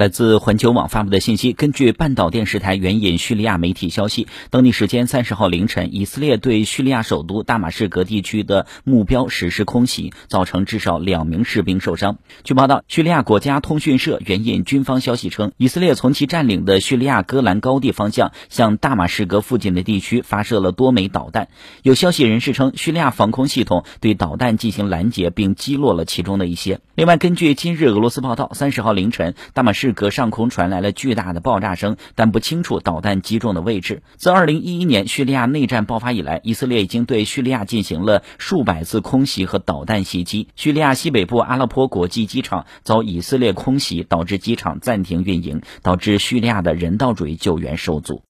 来自环球网发布的信息，根据半岛电视台援引叙利亚媒体消息，当地时间三十号凌晨，以色列对叙利亚首都大马士革地区的目标实施空袭，造成至少两名士兵受伤。据报道，叙利亚国家通讯社援引军方消息称，以色列从其占领的叙利亚戈兰高地方向向大马士革附近的地区发射了多枚导弹。有消息人士称，叙利亚防空系统对导弹进行拦截，并击落了其中的一些。另外，根据今日俄罗斯报道，三十号凌晨，大马士隔上空传来了巨大的爆炸声，但不清楚导弹击中的位置。自2011年叙利亚内战爆发以来，以色列已经对叙利亚进行了数百次空袭和导弹袭击。叙利亚西北部阿勒颇国际机场遭以色列空袭，导致机场暂停运营，导致叙利亚的人道主义救援受阻。